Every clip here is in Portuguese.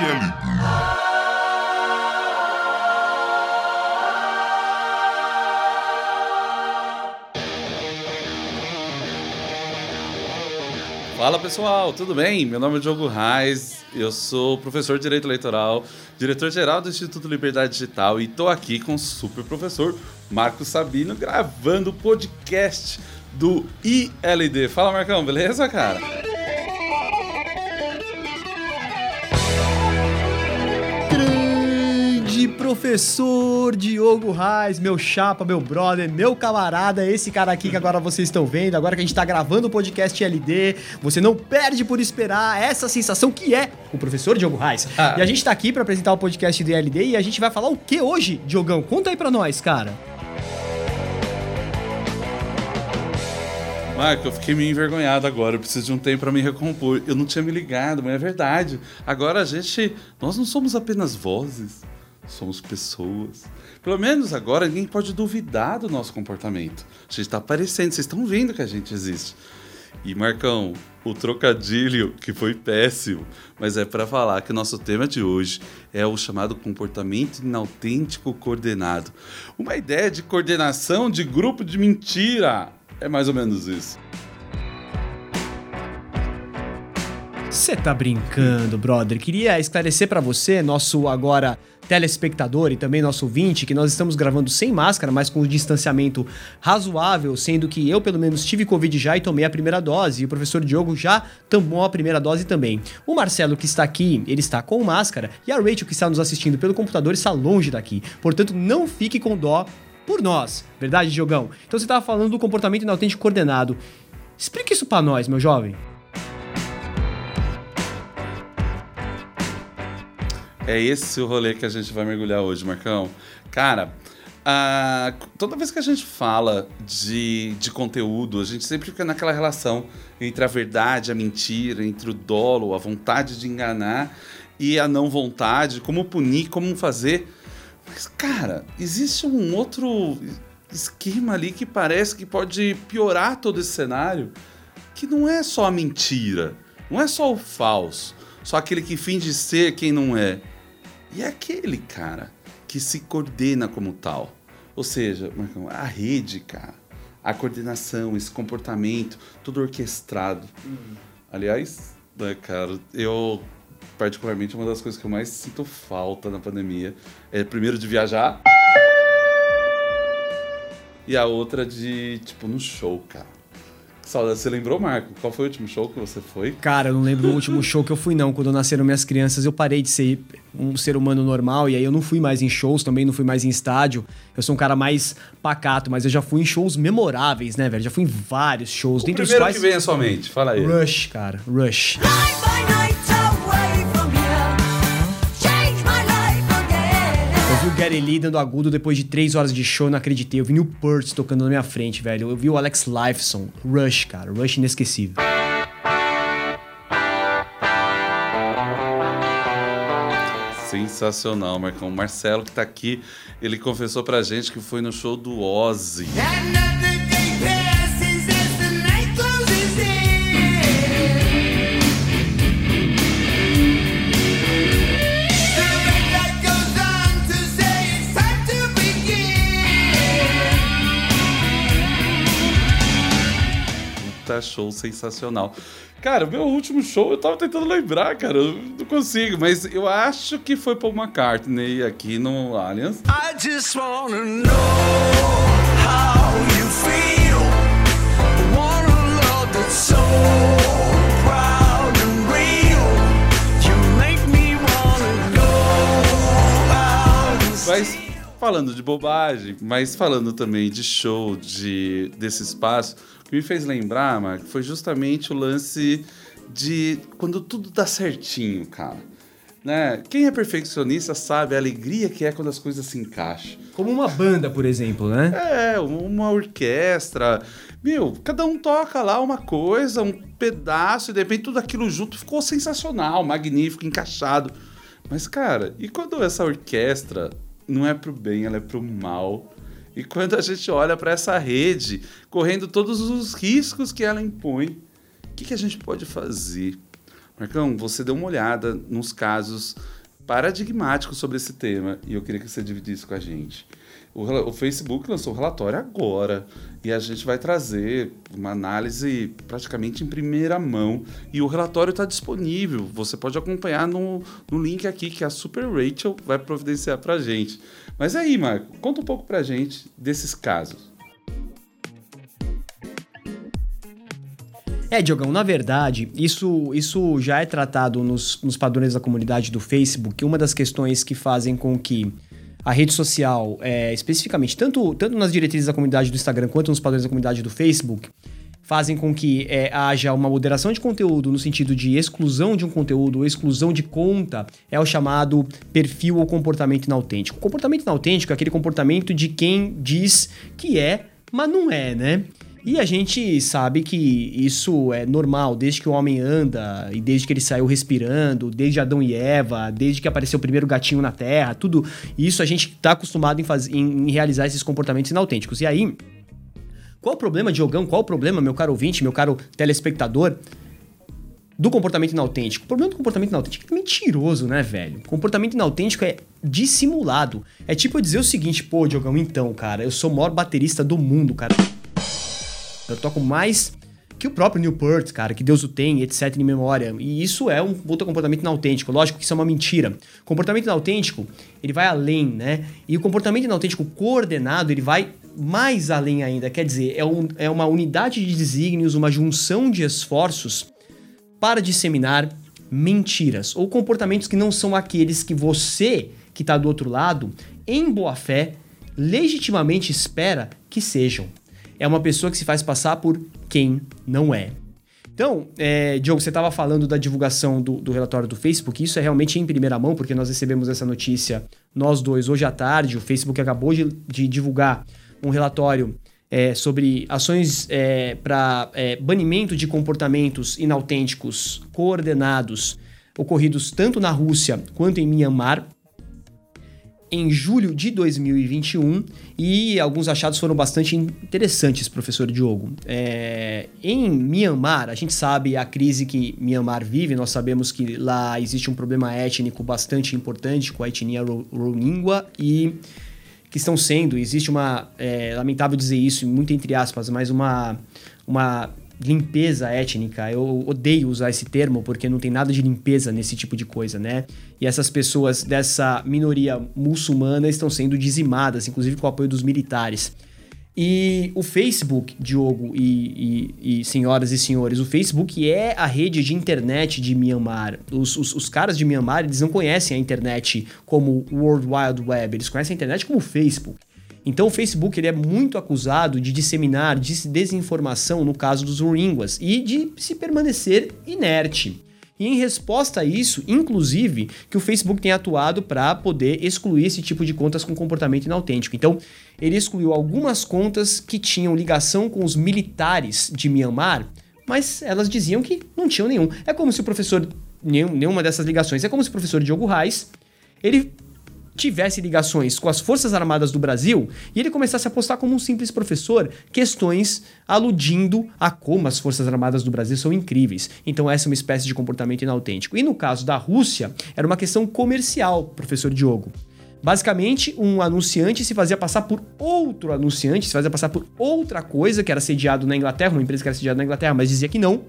Fala pessoal, tudo bem? Meu nome é Diogo Reis, eu sou professor de Direito Eleitoral, diretor-geral do Instituto Liberdade Digital e estou aqui com o super professor Marcos Sabino gravando o podcast do ILD. Fala Marcão, beleza, cara? Professor Diogo Reis, meu chapa, meu brother, meu camarada, esse cara aqui que agora vocês estão vendo, agora que a gente tá gravando o podcast LD, você não perde por esperar essa sensação que é o professor Diogo Reis. Ah. E a gente tá aqui pra apresentar o podcast do LD e a gente vai falar o que hoje, Diogão? Conta aí pra nós, cara. Marco, eu fiquei meio envergonhado agora. Eu preciso de um tempo para me recompor. Eu não tinha me ligado, mas é verdade. Agora a gente. Nós não somos apenas vozes, somos pessoas. Pelo menos agora ninguém pode duvidar do nosso comportamento. A gente está aparecendo, vocês estão vendo que a gente existe. E Marcão, o trocadilho que foi péssimo, mas é para falar que o nosso tema de hoje é o chamado comportamento inautêntico coordenado. Uma ideia de coordenação de grupo de mentira. É mais ou menos isso. Você tá brincando, brother. Queria esclarecer pra você, nosso agora telespectador e também nosso ouvinte, que nós estamos gravando sem máscara, mas com um distanciamento razoável, sendo que eu, pelo menos, tive Covid já e tomei a primeira dose, e o professor Diogo já tomou a primeira dose também. O Marcelo, que está aqui, ele está com máscara, e a Rachel, que está nos assistindo pelo computador, está longe daqui. Portanto, não fique com dó por nós. Verdade, Diogão? Então você estava falando do comportamento inautêntico coordenado. Explica isso pra nós, meu jovem. É esse o rolê que a gente vai mergulhar hoje, Marcão. Cara, toda vez que a gente fala de, de conteúdo, a gente sempre fica naquela relação entre a verdade, a mentira, entre o dolo, a vontade de enganar e a não vontade, como punir, como fazer. Mas, cara, existe um outro esquema ali que parece que pode piorar todo esse cenário, que não é só a mentira, não é só o falso, só aquele que finge ser quem não é. E é aquele cara que se coordena como tal. Ou seja, Marcão, a rede, cara, a coordenação, esse comportamento, tudo orquestrado. Aliás, né, cara, eu particularmente uma das coisas que eu mais sinto falta na pandemia é primeiro de viajar e a outra de tipo no show, cara. Saudade, você lembrou, Marco? Qual foi o último show que você foi? Cara, eu não lembro do último show que eu fui, não. Quando nasceram minhas crianças, eu parei de ser um ser humano normal e aí eu não fui mais em shows, também não fui mais em estádio. Eu sou um cara mais pacato, mas eu já fui em shows memoráveis, né, velho? Já fui em vários shows. O dentre os primeiro quais. que vem à sua mente, fala aí. Rush, cara. Rush. Night by night Lee dando agudo depois de três horas de show, não acreditei. Eu vi o Peart tocando na minha frente, velho. Eu vi o Alex Lifeson. Rush, cara. Rush inesquecível. Sensacional, Marcão. O Marcelo que tá aqui, ele confessou pra gente que foi no show do Ozzy. Show sensacional. Cara, meu último show eu tava tentando lembrar, cara. Eu não consigo, mas eu acho que foi Paul McCartney aqui no Allianz. I just wanna know how you feel. Wanna love that's so proud and real. You make me wanna go out and Mas falando de bobagem, mas falando também de show, de desse espaço, o que me fez lembrar, Marco, foi justamente o lance de quando tudo dá certinho, cara. Né? Quem é perfeccionista sabe a alegria que é quando as coisas se encaixam. Como uma banda, por exemplo, né? É, uma orquestra. Meu, cada um toca lá uma coisa, um pedaço, e de repente tudo aquilo junto ficou sensacional, magnífico, encaixado. Mas, cara, e quando essa orquestra não é pro bem, ela é pro mal? E quando a gente olha para essa rede, correndo todos os riscos que ela impõe, o que, que a gente pode fazer? Marcão, você deu uma olhada nos casos paradigmáticos sobre esse tema e eu queria que você dividisse com a gente. O, o Facebook lançou o relatório agora e a gente vai trazer uma análise praticamente em primeira mão. E o relatório está disponível, você pode acompanhar no, no link aqui que a Super Rachel vai providenciar para gente. Mas aí, Marco, conta um pouco para gente desses casos. É, Diogão, na verdade, isso, isso já é tratado nos, nos padrões da comunidade do Facebook. Uma das questões que fazem com que a rede social, é, especificamente, tanto, tanto nas diretrizes da comunidade do Instagram quanto nos padrões da comunidade do Facebook, fazem com que é, haja uma moderação de conteúdo no sentido de exclusão de um conteúdo ou exclusão de conta, é o chamado perfil ou comportamento inautêntico. O comportamento inautêntico é aquele comportamento de quem diz que é, mas não é, né? E a gente sabe que isso é normal, desde que o homem anda e desde que ele saiu respirando, desde Adão e Eva, desde que apareceu o primeiro gatinho na Terra, tudo isso a gente está acostumado em, faz, em, realizar esses comportamentos inautênticos. E aí, qual o problema, Diogão? Qual o problema, meu caro ouvinte, meu caro telespectador, do comportamento inautêntico? O problema do comportamento inautêntico é é mentiroso, né, velho? Comportamento inautêntico é dissimulado. É tipo eu dizer o seguinte, pô, Diogão, então, cara, eu sou o maior baterista do mundo, cara. Eu toco mais que o próprio Newport, cara, que Deus o tem, etc, em memória. E isso é um puta comportamento inautêntico. Lógico que isso é uma mentira. O comportamento inautêntico, ele vai além, né? E o comportamento inautêntico coordenado, ele vai mais além ainda. Quer dizer, é, um- é uma unidade de desígnios, uma junção de esforços para disseminar mentiras ou comportamentos que não são aqueles que você, que está do outro lado, em boa fé, legitimamente espera que sejam. É uma pessoa que se faz passar por quem não é. Então, é, Diogo, você estava falando da divulgação do, do relatório do Facebook. Isso é realmente em primeira mão, porque nós recebemos essa notícia, nós dois, hoje à tarde. O Facebook acabou de, de divulgar um relatório é, sobre ações para banimento de comportamentos inautênticos coordenados ocorridos tanto na Rússia quanto em Myanmar em julho de 2021 e alguns achados foram bastante interessantes, professor Diogo. É, em Myanmar, a gente sabe a crise que Myanmar vive, nós sabemos que lá existe um problema étnico bastante importante com a etnia ro- Rohingya e que estão sendo, existe uma, é, lamentável dizer isso, muito entre aspas, mas uma, uma limpeza étnica. Eu odeio usar esse termo porque não tem nada de limpeza nesse tipo de coisa, né? E essas pessoas dessa minoria muçulmana estão sendo dizimadas, inclusive com o apoio dos militares. E o Facebook, Diogo e, e- e senhoras e senhores, o Facebook é a rede de internet de Myanmar. Os, os, os caras de Myanmar, eles não conhecem a internet como World Wide Web, eles conhecem a internet como Facebook. Então o Facebook ele é muito acusado de disseminar dis- desinformação no caso dos Rohingyas e de se permanecer inerte. E em resposta a isso, inclusive, que o Facebook tem atuado para poder excluir esse tipo de contas com comportamento inautêntico. Então, ele excluiu algumas contas que tinham ligação com os militares de Myanmar, mas elas diziam que não tinham nenhum. É como se o professor, nenhum- nenhuma dessas ligações, é como se o professor Diogo Reis, ele tivesse ligações com as Forças Armadas do Brasil e ele começasse a postar como um simples professor questões aludindo a como as Forças Armadas do Brasil são incríveis. Então essa é uma espécie de comportamento inautêntico. E no caso da Rússia, era uma questão comercial, professor Diogo. Basicamente, um anunciante se fazia passar por outro anunciante, se fazia passar por outra coisa que era sediado na Inglaterra, uma empresa que era sediada na Inglaterra, mas dizia que não,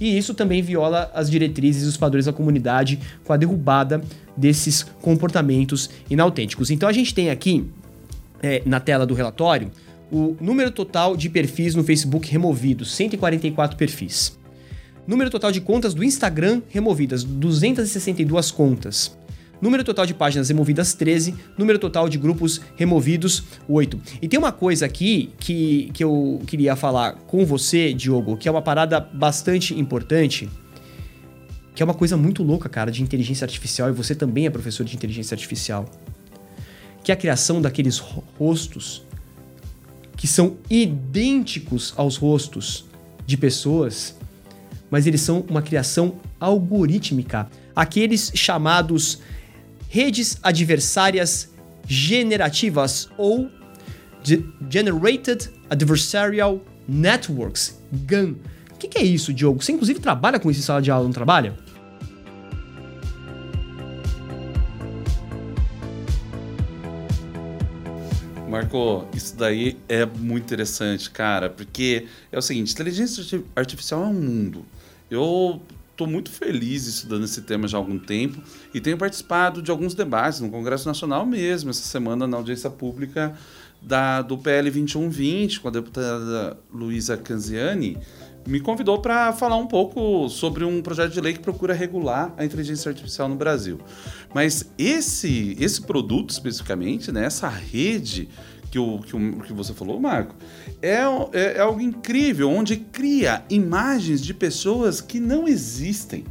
e isso também viola as diretrizes e os padrões da comunidade com a derrubada desses comportamentos inautênticos. Então a gente tem aqui é, na tela do relatório o número total de perfis no Facebook removidos, 144 perfis. Número total de contas do Instagram removidas, 262 contas. Número total de páginas removidas, 13. Número total de grupos removidos, 8. E tem uma coisa aqui que, que eu queria falar com você, Diogo, que é uma parada bastante importante. Que é uma coisa muito louca, cara, de inteligência artificial. E você também é professor de inteligência artificial. Que é a criação daqueles ro- rostos que são idênticos aos rostos de pessoas mas eles são uma criação algorítmica. Aqueles chamados redes adversárias generativas ou Generated Adversarial Networks, GAN. O que, que é isso, Diogo? Você inclusive trabalha com isso em sala de aula, não trabalha? Marco, isso daí é muito interessante, cara, porque é o seguinte: inteligência artificial é um mundo. Eu tô muito feliz estudando esse tema já há algum tempo e tenho participado de alguns debates no Congresso Nacional mesmo, essa semana na audiência pública da, do PL 2120, com a deputada Luísa Canziani, me convidou para falar um pouco sobre um projeto de lei que procura regular a inteligência artificial no Brasil. Mas esse, esse produto especificamente, né, essa rede que, o, que, o, que você falou, Marco, é, é, é algo incrível, onde cria imagens de pessoas que não existem.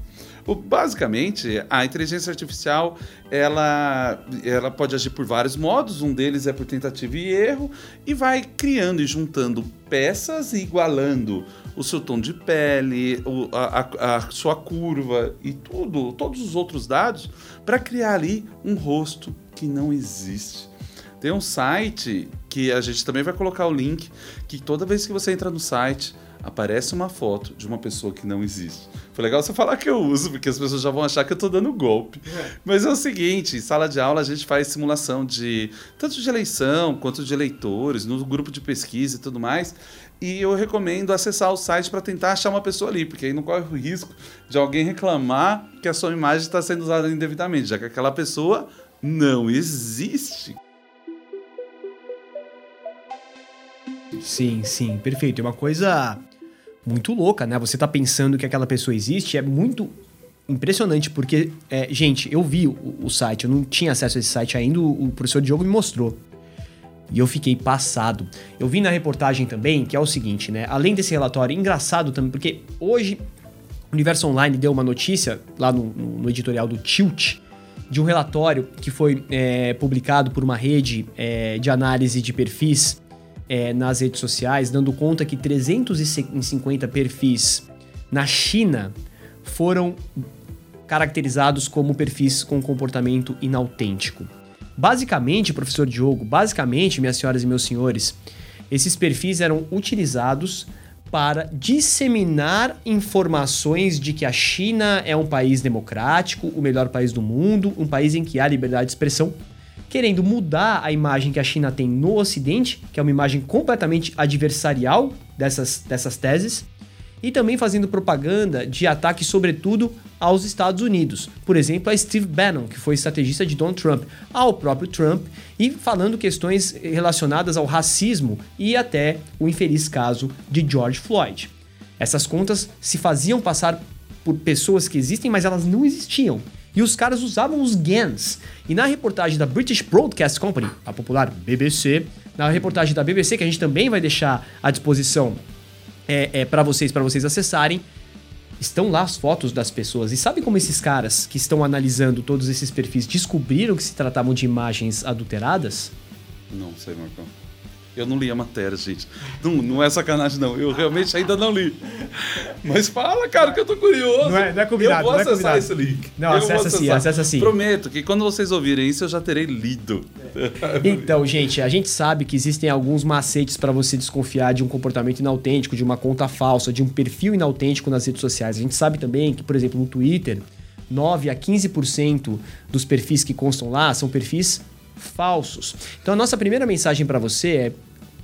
Basicamente, a inteligência artificial ela, ela pode agir por vários modos. Um deles é por tentativa e erro e vai criando e juntando peças e igualando o seu tom de pele, a, a- a sua curva e tudo, todos os outros dados para criar ali um rosto que não existe. Tem um site que a gente também vai colocar o link, que toda vez que você entra no site, aparece uma foto de uma pessoa que não existe. Foi legal você falar que eu uso, porque as pessoas já vão achar que eu tô dando golpe. Mas é o seguinte, em sala de aula a gente faz simulação de tanto de eleição quanto de eleitores, no grupo de pesquisa e tudo mais. E eu recomendo acessar o site para tentar achar uma pessoa ali, porque aí não corre o risco de alguém reclamar que a sua imagem está sendo usada indevidamente, já que aquela pessoa não existe. Sim, sim, perfeito. É uma coisa muito louca, né? Você tá pensando que aquela pessoa existe, é muito impressionante, porque, é, gente, eu vi o, o site, eu não tinha acesso a esse site ainda, o, o professor Diogo me mostrou. E eu fiquei passado. Eu vi na reportagem também que é o seguinte, né? Além desse relatório, engraçado também, porque hoje o Universo Online deu uma notícia lá no, no- no editorial do Tilt de um relatório que foi é, publicado por uma rede é, de análise de perfis é, nas redes sociais, dando conta que 350 perfis na China foram caracterizados como perfis com comportamento inautêntico. Basicamente, professor Diogo, basicamente, minhas senhoras e meus senhores, esses perfis eram utilizados para disseminar informações de que a China é um país democrático, o melhor país do mundo, um país em que há liberdade de expressão, querendo mudar a imagem que a China tem no Ocidente, que é uma imagem completamente adversarial dessas, dessas teses, e também fazendo propaganda de ataque, sobretudo, aos Estados Unidos. Por exemplo, a Steve Bannon, que foi estrategista de Donald Trump, ao próprio Trump, e falando questões relacionadas ao racismo e até o infeliz caso de George Floyd. Essas contas se faziam passar por pessoas que existem, mas elas não existiam. E os caras usavam os GANs. E na reportagem da British Broadcast Company, a popular BBC, na reportagem da BBC, que a gente também vai deixar à disposição é, é, para vocês, para vocês acessarem, estão lá as fotos das pessoas. E sabe como esses caras que estão analisando todos esses perfis descobriram que se tratavam de imagens adulteradas? Não sei, Marcão. Eu não li a matéria, gente. Não, não é sacanagem, não. Eu realmente ainda não li. Mas fala, cara, que eu tô curioso. Não é- não é combinado, Eu vou não é acessar esse link. Não, Eu acessa sim, acessa sim. Prometo que quando vocês ouvirem isso, eu já terei lido. Então, gente, a gente sabe que existem alguns macetes para você desconfiar de um comportamento inautêntico, de uma conta falsa, de um perfil inautêntico nas redes sociais. A gente sabe também que, por exemplo, no Twitter, 9 a 15% dos perfis que constam lá são perfis falsos. Então, a nossa primeira mensagem para você é: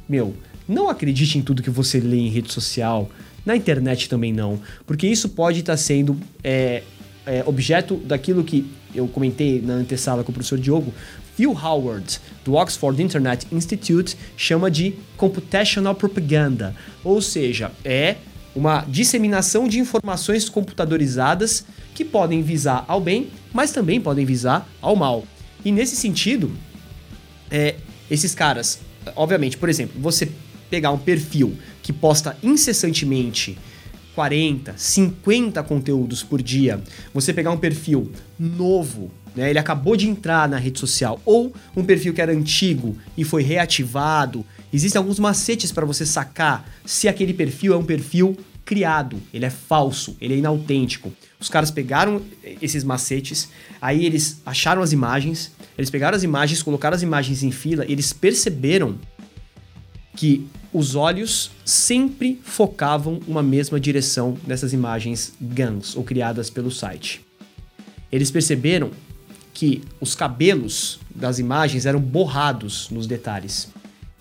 meu, não acredite em tudo que você lê em rede social, na internet também não, porque isso pode estar sendo é, é, objeto daquilo que eu comentei na antessala com o professor Diogo. Phil Howard, do Oxford Internet Institute, chama de computational propaganda, ou seja, é uma disseminação de informações computadorizadas que podem visar ao bem, mas também podem visar ao mal. E nesse sentido, é, esses caras, obviamente, por exemplo, você pegar um perfil que posta incessantemente 40, 50 conteúdos por dia, você pegar um perfil novo, né, ele acabou de entrar na rede social, ou um perfil que era antigo e foi reativado, existem alguns macetes para você sacar se aquele perfil é um perfil criado, ele é falso, ele é inautêntico. Os caras pegaram esses macetes, aí eles acharam as imagens, eles pegaram as imagens, colocaram as imagens em fila, eles perceberam que os olhos sempre focavam uma mesma direção nessas imagens GANs ou criadas pelo site. Eles perceberam que os cabelos das imagens eram borrados nos detalhes.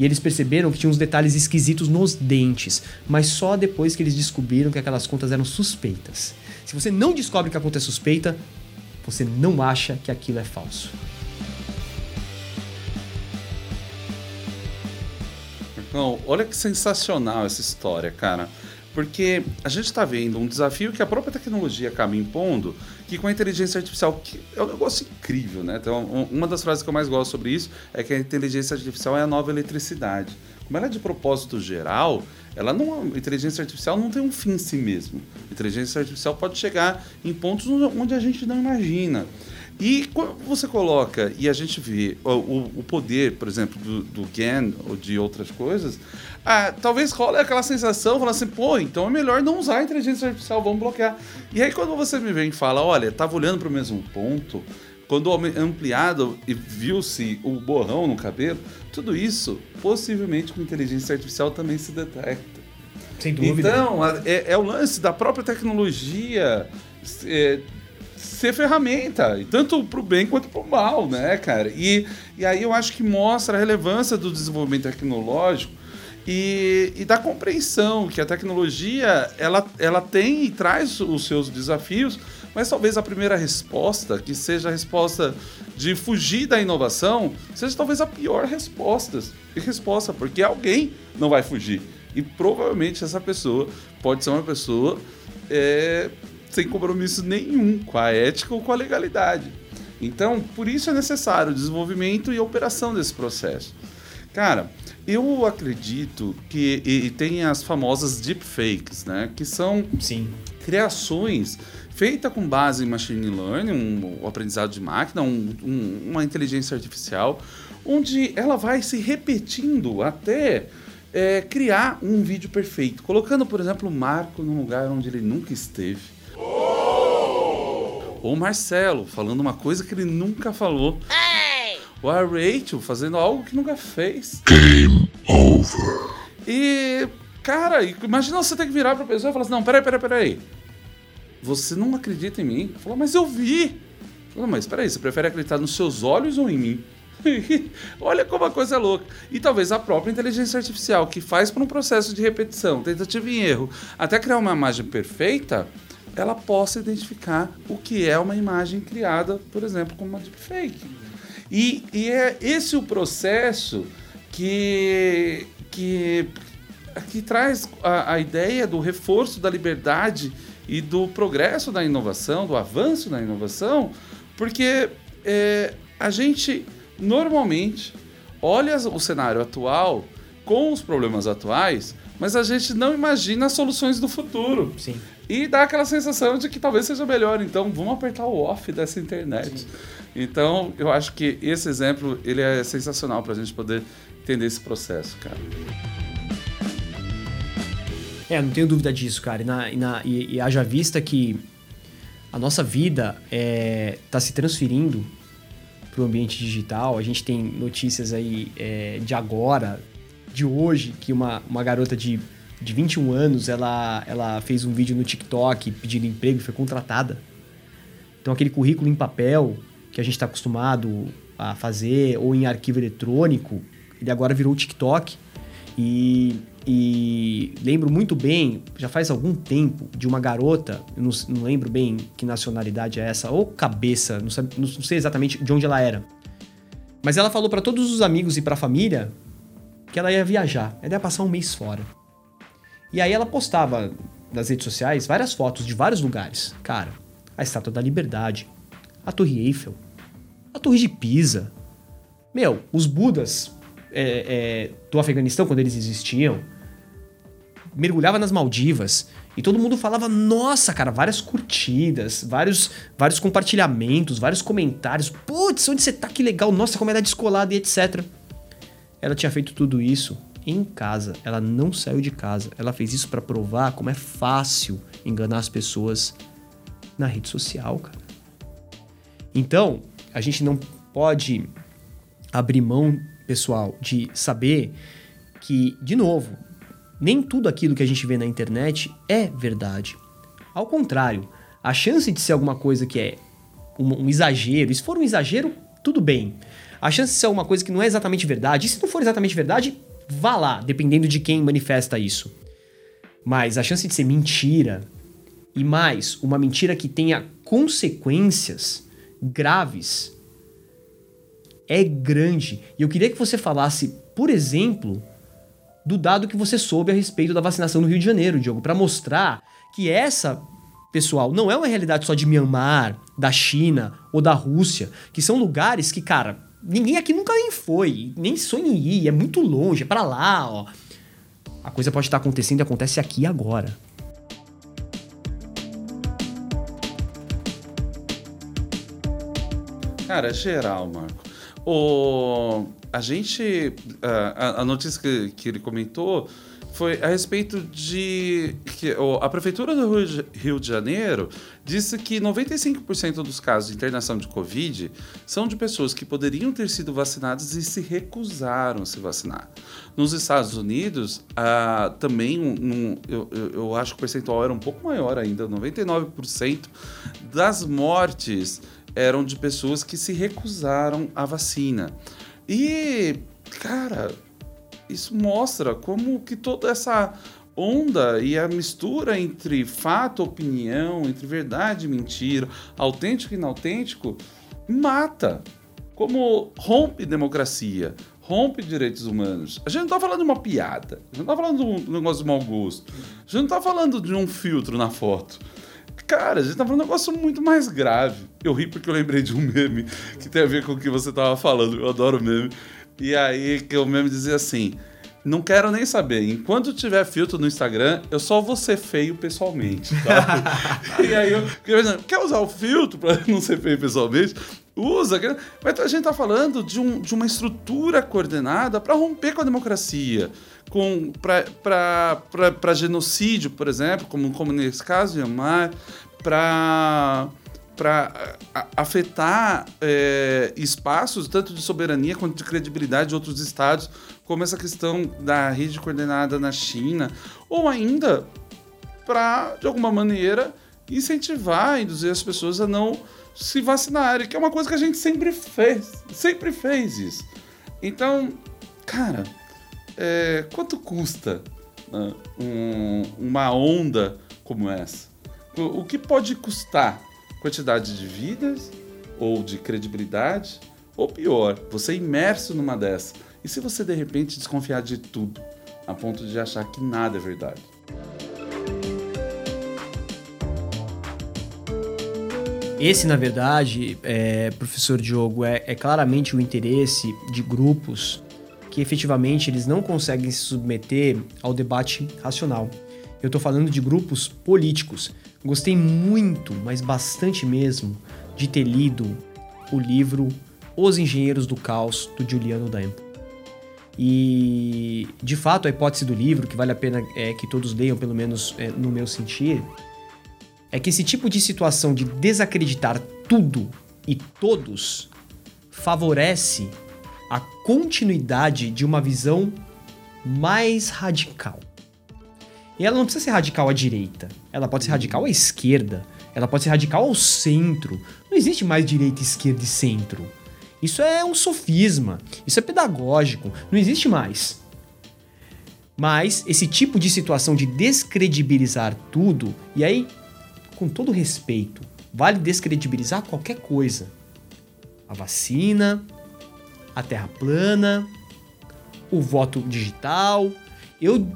E eles perceberam que tinha uns detalhes esquisitos nos dentes, mas só depois que eles descobriram que aquelas contas eram suspeitas. Se você não descobre que a conta é suspeita, você não acha que aquilo é falso. Não, olha que sensacional essa história, cara. Porque a gente está vendo um desafio que a própria tecnologia acaba impondo, que com a inteligência artificial, que é um negócio incrível, né? Então, um- uma das frases que eu mais gosto sobre isso é que a inteligência artificial é a nova eletricidade. Como ela é de propósito geral, ela não, a inteligência artificial não tem um fim em si mesmo. A inteligência artificial pode chegar em pontos onde a gente não imagina. E quando você coloca e a gente vê o, o- poder, por exemplo, do, do GAN ou de outras coisas, ah, talvez role aquela sensação, falar assim, pô, então é melhor não usar a inteligência artificial, vamos bloquear. E aí quando você me vem e fala, olha, tava olhando para o mesmo ponto, quando ampliado e viu-se o borrão no cabelo, tudo isso possivelmente com inteligência artificial também se detecta. Sem Então, a- é, é o lance da própria tecnologia é, ser ferramenta, tanto pro bem quanto pro mal, né, cara? E, e aí eu acho que mostra a relevância do desenvolvimento tecnológico e, e da compreensão que a tecnologia ela, ela tem e traz os seus desafios, mas talvez a primeira resposta, que seja a resposta de fugir da inovação, seja talvez a pior resposta. Resposta, porque alguém não vai fugir. E provavelmente essa pessoa pode ser uma pessoa é, sem compromisso nenhum com a ética ou com a legalidade. Então, por isso é necessário o desenvolvimento e a operação desse processo. Cara, eu acredito que e, tem as famosas deepfakes, né? Que são Sim. criações feitas com base em machine learning, um, o aprendizado de máquina, um- um- uma inteligência artificial, onde ela vai se repetindo até é, criar um vídeo perfeito, colocando, por exemplo, o Marco num lugar onde ele nunca esteve. Ou o Marcelo falando uma coisa que ele nunca falou. Ou a Rachel fazendo algo que nunca fez. E, cara, imagina você ter que virar pra pessoa e falar assim: não, peraí, peraí, peraí. Você não acredita em mim? Falou, mas eu vi. Falou, mas peraí, você prefere acreditar nos seus olhos ou em mim? Olha como a coisa é louca. E talvez a própria inteligência artificial, que faz por um processo de repetição, tentativa e erro, até criar uma imagem perfeita, ela possa identificar o que é uma imagem criada, por exemplo, como uma deepfake. E, e é esse o processo que, que, que traz a, a ideia do reforço da liberdade e do progresso da inovação, do avanço da inovação, porque é, a gente normalmente olha o cenário atual com os problemas atuais, mas a gente não imagina as soluções do futuro. Sim. E dá aquela sensação de que talvez seja melhor. Então, vamos apertar o off dessa internet. Então, eu acho que esse exemplo ele é sensacional para a gente poder entender esse processo, cara. É, não tenho dúvida disso, cara. E, na- e na- e- e haja vista que a nossa vida está se transferindo para o ambiente digital. A gente tem notícias aí é, de agora, de hoje, que uma, uma garota de, de 21 anos, ela, ela fez um vídeo no TikTok pedindo emprego e foi contratada. Então aquele currículo em papel que a gente está acostumado a fazer ou em arquivo eletrônico, ele agora virou TikTok. E, e lembro muito bem, já faz algum tempo, de uma garota, não, não lembro bem que nacionalidade é essa, ou cabeça, não, sabe- não sei exatamente de onde ela era. Mas ela falou para todos os amigos e para a família que ela ia viajar, ela ia passar um mês fora. E aí ela postava nas redes sociais várias fotos de vários lugares. Cara, a Estátua da Liberdade, a Torre Eiffel, a Torre de Pisa. Meu, os Budas é, é, do Afeganistão, quando eles existiam, mergulhava nas Maldivas e todo mundo falava, nossa, cara, várias curtidas, vários, vários compartilhamentos, vários comentários. Putz, onde você tá? Que legal, nossa, como ela é descolada e etc. Ela tinha feito tudo isso em casa. Ela não saiu de casa. Ela fez isso pra provar como é fácil enganar as pessoas na rede social, cara. Então, a gente não pode abrir mão, pessoal, de saber que, de novo, nem tudo aquilo que a gente vê na internet é verdade. Ao contrário, a chance de ser alguma coisa que é um, um exagero, e se for um exagero, tudo bem. A chance de ser alguma coisa que não é exatamente verdade, e se não for exatamente verdade, vá lá, dependendo de quem manifesta isso. Mas a chance de ser mentira, e mais, uma mentira que tenha consequências graves, é grande. E eu queria que você falasse, por exemplo, do dado que você soube a respeito da vacinação no Rio de Janeiro, Diogo, para mostrar que essa, pessoal, não é uma realidade só de Myanmar, da China ou da Rússia, que são lugares que, cara, ninguém aqui nunca nem foi, nem sonha em ir, é muito longe, é para lá, ó. A coisa pode estar acontecendo e acontece aqui agora. Cara, geral, Marco. O, a gente. A, a- a notícia que, que ele comentou foi a respeito de. que a Prefeitura do Rio de, Janeiro disse que 95% dos casos de internação de Covid são de pessoas que poderiam ter sido vacinadas e se recusaram a se vacinar. Nos Estados Unidos, também um- um- eu, eu- eu acho que o percentual era um pouco maior ainda, 99% das mortes eram de pessoas que se recusaram à vacina. E, cara, isso mostra como que toda essa onda e a mistura entre fato, opinião, entre verdade e mentira, autêntico e inautêntico, mata. Como rompe democracia, rompe direitos humanos. A gente não tá falando de uma piada, a gente não tá falando de um negócio de mau gosto, a gente não tá falando de um filtro na foto. Cara, a gente tá falando de um negócio muito mais grave. Eu ri porque eu lembrei de um meme que tem a ver com o que você tava falando. Eu adoro meme. E aí que o meme dizia assim: Não quero nem saber. Enquanto tiver filtro no Instagram, eu só vou ser feio pessoalmente. Tá? e aí eu quer usar o filtro pra não ser feio pessoalmente? Usa. Mas a gente tá falando de, um- de uma estrutura coordenada para romper com a democracia. Com, para genocídio, por exemplo, como, como nesse caso, Myanmar, para para afetar é, espaços tanto de soberania quanto de credibilidade de outros estados, como essa questão da rede coordenada na China, ou ainda para, de alguma maneira, incentivar, induzir as pessoas a não se vacinarem, que é uma coisa que a gente sempre fez, sempre fez isso. Então, cara, é, quanto custa né, um- uma onda como essa? O, o que pode custar? Quantidade de vidas? Ou de credibilidade? Ou pior, você é imerso numa dessa. E se você de repente desconfiar de tudo, a ponto de achar que nada é verdade? Esse, na verdade, é, professor Diogo, é, é claramente o interesse de grupos que efetivamente eles não conseguem se submeter ao debate racional. Eu estou falando de grupos políticos. Gostei muito, mas bastante mesmo, de ter lido o livro Os Engenheiros do Caos, do Giuliano Dampo. E, de fato, a hipótese do livro, que vale a pena é, que todos leiam, pelo menos é, no meu sentir, é que esse tipo de situação de desacreditar tudo e todos favorece a continuidade de uma visão mais radical. E ela não precisa ser radical à direita, ela pode ser radical à esquerda, ela pode ser radical ao centro. Não existe mais direita, esquerda e centro. Isso é um sofisma, isso é pedagógico, não existe mais. Mas esse tipo de situação de descredibilizar tudo, e aí, com todo respeito, vale descredibilizar qualquer coisa. A vacina, a terra plana, o voto digital. Eu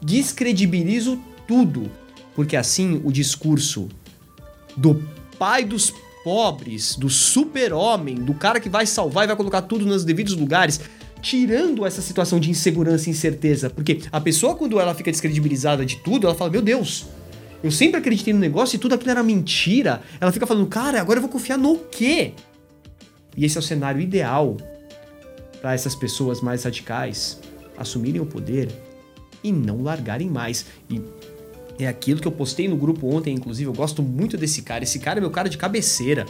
descredibilizo tudo, porque assim o discurso do pai dos pobres, do super-homem, do cara que vai salvar e vai colocar tudo nos devidos lugares, tirando essa situação de insegurança e incerteza. Porque a pessoa, quando ela fica descredibilizada de tudo, ela fala: Meu Deus, eu sempre acreditei no negócio e tudo aquilo era mentira. Ela fica falando: Cara, agora eu vou confiar no quê? E esse é o cenário ideal para essas pessoas mais radicais assumirem o poder e não largarem mais. E é aquilo que eu postei no grupo ontem, inclusive. Eu gosto muito desse cara. Esse cara é meu cara de cabeceira.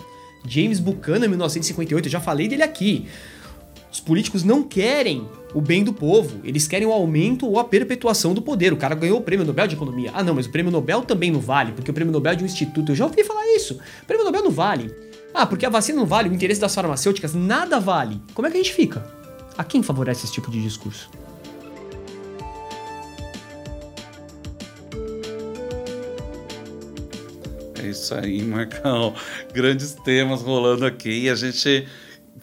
James Buchanan, 1958. Eu já falei dele aqui. Os políticos não querem o bem do povo. Eles querem o aumento ou a perpetuação do poder. O cara ganhou o prêmio Nobel de Economia. Ah, não, mas o prêmio Nobel também não vale, porque o prêmio Nobel é de um instituto. Eu já ouvi falar isso. O prêmio Nobel não vale. Ah, porque a vacina não vale, o interesse das farmacêuticas nada vale. Como é que a gente fica? A quem favorece esse tipo de discurso? Isso aí, Marcão. Grandes temas rolando aqui e a gente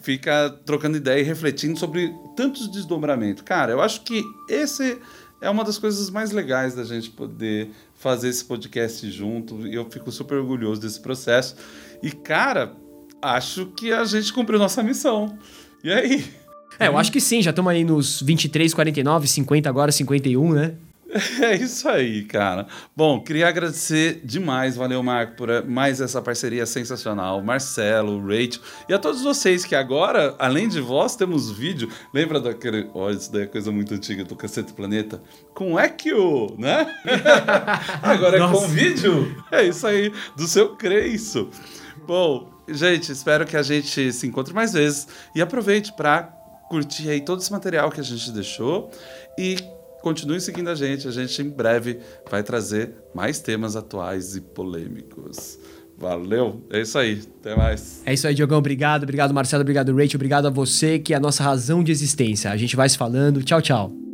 fica trocando ideia e refletindo sobre tantos desdobramentos. Cara, eu acho que esse é uma das coisas mais legais da gente poder fazer esse podcast junto e eu fico super orgulhoso desse processo. E, cara, acho que a gente cumpriu nossa missão. E aí? É, eu acho que sim, já estamos aí nos 23, 49, 50 agora, 51, né? É isso aí, cara. Bom, queria agradecer demais, valeu, Marco, por mais essa parceria sensacional. Marcelo, Rachel e a todos vocês que agora, além de vós, temos vídeo. Lembra daquele. Olha, isso daí é coisa muito antiga do Cacete Planeta? Com Ekio, né? agora é com Nossa. vídeo. É isso aí, do seu Creiço. Bom, gente, espero que a gente se encontre mais vezes e aproveite para curtir aí todo esse material que a gente deixou e continue seguindo a gente. A gente em breve vai trazer mais temas atuais e polêmicos. Valeu, é isso aí. Até mais. É isso aí, Diogão. Obrigado, obrigado, Marcelo, obrigado, Rachel, obrigado a você, que é a nossa razão de existência. A gente vai se falando. Tchau, tchau.